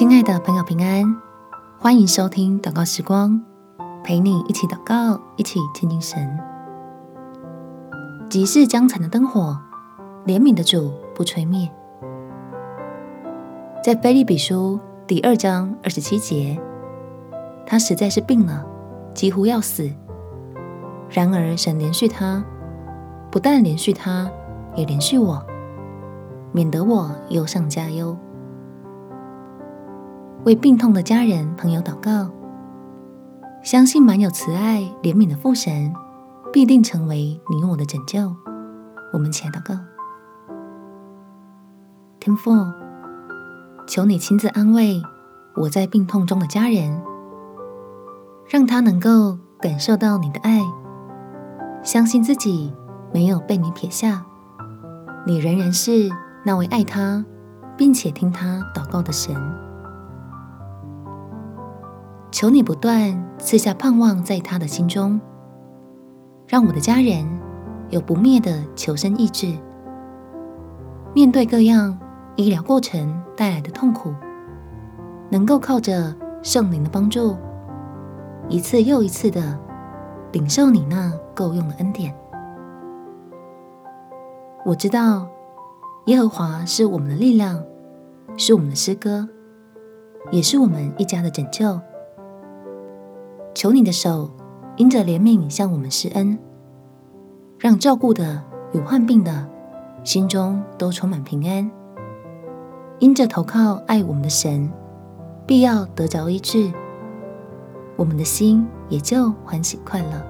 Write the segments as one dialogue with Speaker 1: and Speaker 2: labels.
Speaker 1: 亲爱的朋友，平安！欢迎收听祷告时光，陪你一起祷告，一起亲近神。即是将残的灯火，怜悯的主不吹灭。在腓立比书第二章二十七节，他实在是病了，几乎要死。然而神怜恤他，不但怜恤他，也怜恤我，免得我忧上加忧。为病痛的家人朋友祷告，相信满有慈爱怜悯的父神必定成为你我的拯救。我们起来祷告，天父，求你亲自安慰我在病痛中的家人，让他能够感受到你的爱，相信自己没有被你撇下，你仍然是那位爱他并且听他祷告的神。求你不断赐下盼望在他的心中，让我的家人有不灭的求生意志，面对各样医疗过程带来的痛苦，能够靠着圣灵的帮助，一次又一次的领受你那够用的恩典。我知道耶和华是我们的力量，是我们的诗歌，也是我们一家的拯救。求你的手因着怜悯向我们施恩，让照顾的与患病的心中都充满平安。因着投靠爱我们的神，必要得着医治，我们的心也就欢喜快乐。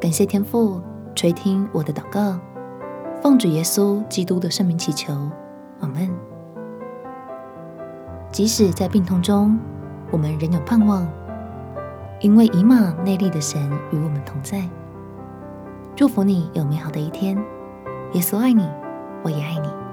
Speaker 1: 感谢天父垂听我的祷告，奉主耶稣基督的圣名祈求，阿门。即使在病痛中，我们仍有盼望。因为以马内利的神与我们同在，祝福你有美好的一天。耶稣爱你，我也爱你。